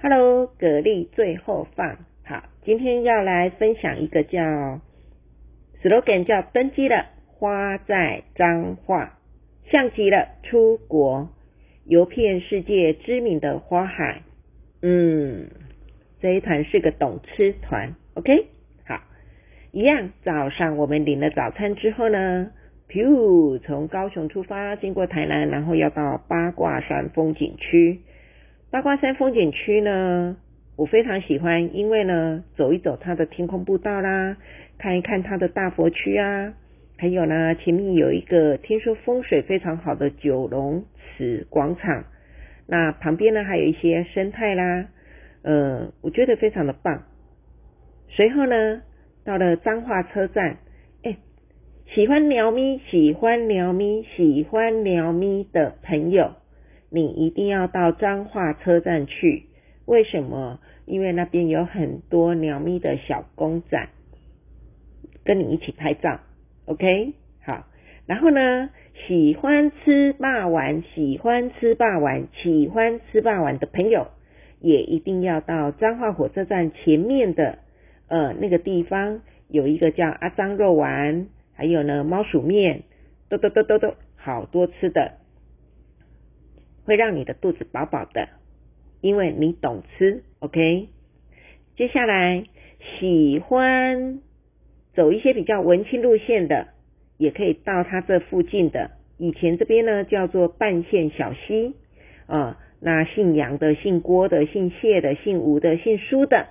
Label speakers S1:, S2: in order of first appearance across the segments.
S1: Hello，蛤蜊最后放好，今天要来分享一个叫 slogan 叫登机了，花在彰化，像极了出国，游遍世界知名的花海。嗯，这一团是个懂吃团，OK，好，一样早上我们领了早餐之后呢，噗，从高雄出发，经过台南，然后要到八卦山风景区。八卦山风景区呢，我非常喜欢，因为呢，走一走它的天空步道啦，看一看它的大佛区啊，还有呢，前面有一个听说风水非常好的九龙池广场，那旁边呢还有一些生态啦，呃，我觉得非常的棒。随后呢，到了彰化车站，哎，喜欢鸟咪，喜欢鸟咪，喜欢鸟咪的朋友。你一定要到彰化车站去，为什么？因为那边有很多鸟咪的小公仔，跟你一起拍照，OK？好，然后呢，喜欢吃霸丸，喜欢吃霸丸，喜欢吃霸丸的朋友，也一定要到彰化火车站前面的呃那个地方，有一个叫阿张肉丸，还有呢猫鼠面，都都都都都好多吃的。会让你的肚子饱饱的，因为你懂吃，OK。接下来喜欢走一些比较文青路线的，也可以到它这附近的。以前这边呢叫做半线小溪啊，那姓杨的、姓郭的、姓谢的、姓吴的、姓苏的，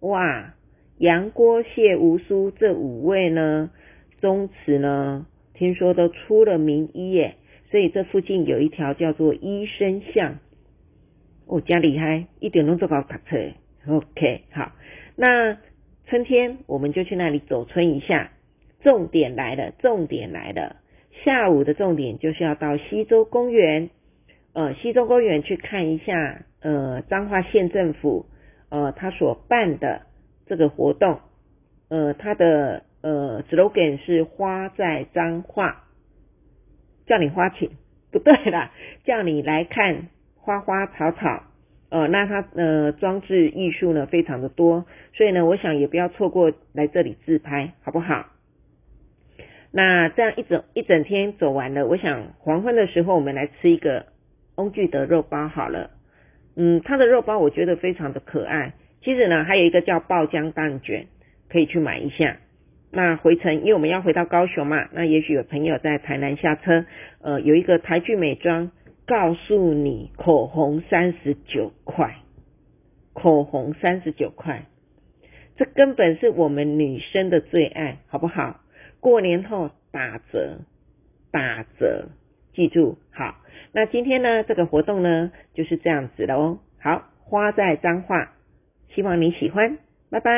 S1: 哇，杨郭谢吴苏这五位呢，宗祠呢，听说都出了名医耶。所以这附近有一条叫做医生巷，哦，家厉害，一点钟就搞卡车，OK，好，那春天我们就去那里走春一下。重点来了，重点来了，下午的重点就是要到西周公园，呃，西周公园去看一下，呃，彰化县政府，呃，他所办的这个活动，呃，他的呃 slogan 是花在彰化。叫你花钱。不对啦，叫你来看花花草草，呃，那它呃装置艺术呢非常的多，所以呢，我想也不要错过来这里自拍，好不好？那这样一整一整天走完了，我想黄昏的时候我们来吃一个翁聚德肉包好了，嗯，它的肉包我觉得非常的可爱，其实呢还有一个叫爆浆蛋卷，可以去买一下。那回程，因为我们要回到高雄嘛，那也许有朋友在台南下车，呃，有一个台剧美妆，告诉你口红三十九块，口红三十九块，这根本是我们女生的最爱，好不好？过年后打折，打折，记住好。那今天呢，这个活动呢就是这样子的哦。好，花在脏话，希望你喜欢，拜拜。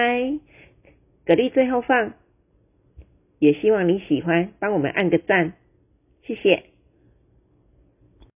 S1: 蛤蜊最后放。也希望你喜欢，帮我们按个赞，谢谢。